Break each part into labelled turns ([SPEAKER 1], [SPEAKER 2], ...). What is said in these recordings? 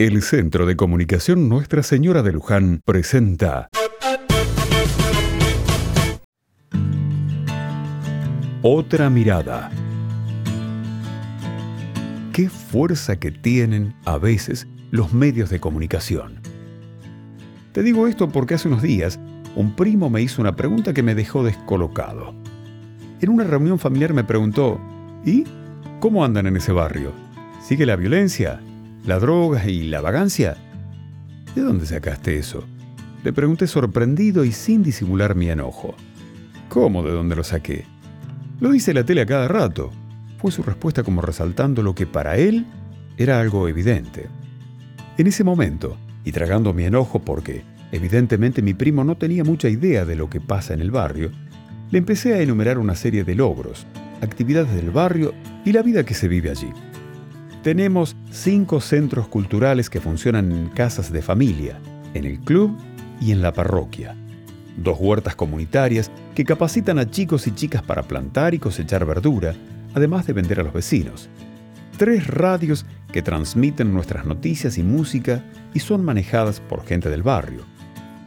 [SPEAKER 1] El Centro de Comunicación Nuestra Señora de Luján presenta Otra mirada. Qué fuerza que tienen a veces los medios de comunicación. Te digo esto porque hace unos días un primo me hizo una pregunta que me dejó descolocado. En una reunión familiar me preguntó, ¿y cómo andan en ese barrio? ¿Sigue la violencia? ¿La droga y la vagancia? ¿De dónde sacaste eso? Le pregunté sorprendido y sin disimular mi enojo. ¿Cómo de dónde lo saqué? Lo dice la tele a cada rato. Fue su respuesta como resaltando lo que para él era algo evidente. En ese momento, y tragando mi enojo porque evidentemente mi primo no tenía mucha idea de lo que pasa en el barrio, le empecé a enumerar una serie de logros, actividades del barrio y la vida que se vive allí. Tenemos cinco centros culturales que funcionan en casas de familia, en el club y en la parroquia. Dos huertas comunitarias que capacitan a chicos y chicas para plantar y cosechar verdura, además de vender a los vecinos. Tres radios que transmiten nuestras noticias y música y son manejadas por gente del barrio.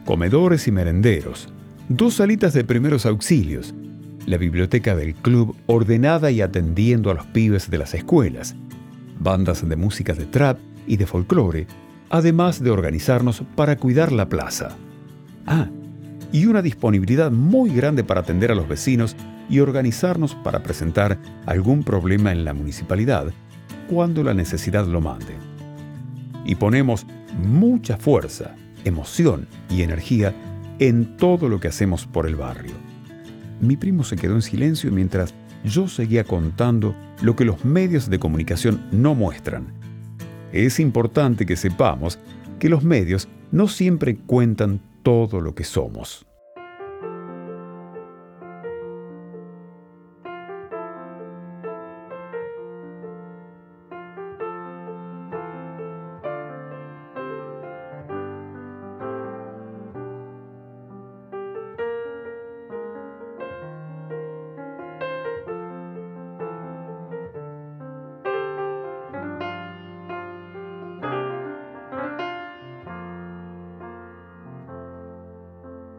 [SPEAKER 1] Comedores y merenderos. Dos salitas de primeros auxilios. La biblioteca del club ordenada y atendiendo a los pibes de las escuelas bandas de música de trap y de folclore, además de organizarnos para cuidar la plaza. Ah, y una disponibilidad muy grande para atender a los vecinos y organizarnos para presentar algún problema en la municipalidad cuando la necesidad lo mande. Y ponemos mucha fuerza, emoción y energía en todo lo que hacemos por el barrio. Mi primo se quedó en silencio mientras yo seguía contando lo que los medios de comunicación no muestran. Es importante que sepamos que los medios no siempre cuentan todo lo que somos.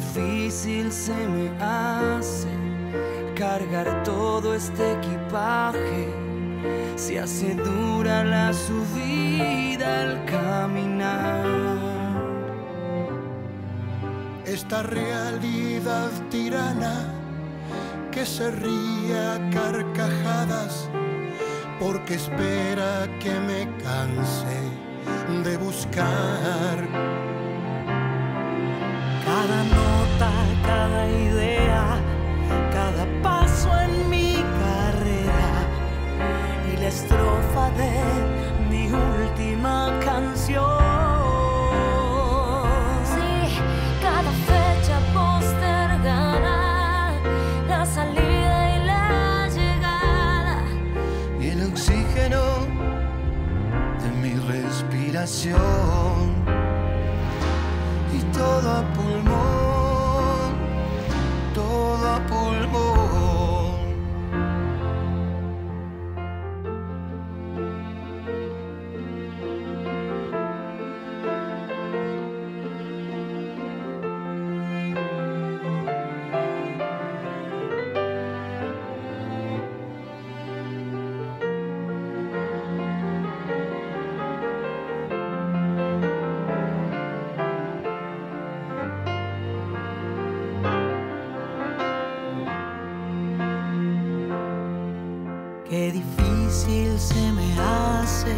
[SPEAKER 2] Difícil se me hace cargar todo este equipaje. Se hace dura la subida al caminar.
[SPEAKER 3] Esta realidad tirana que se ríe a carcajadas porque espera que me canse de buscar
[SPEAKER 2] cada nota, cada idea, cada paso en mi carrera y la estrofa de mi última canción.
[SPEAKER 4] Sí, cada fecha postergada, la salida y la llegada.
[SPEAKER 3] Y el oxígeno de mi respiración y todo a pulmón, todo
[SPEAKER 2] difícil se me hace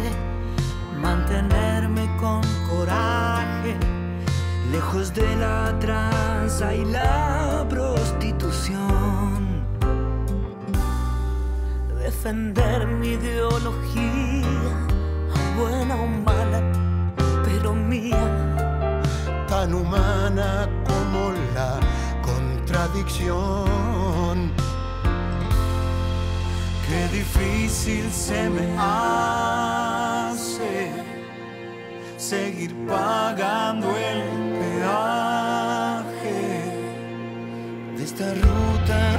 [SPEAKER 2] mantenerme con coraje, lejos de la tranza y la prostitución. Defender mi ideología, buena o mala,
[SPEAKER 3] tan humana como la contradicción.
[SPEAKER 5] Difícil se me hace seguir pagando el peaje
[SPEAKER 3] de esta ruta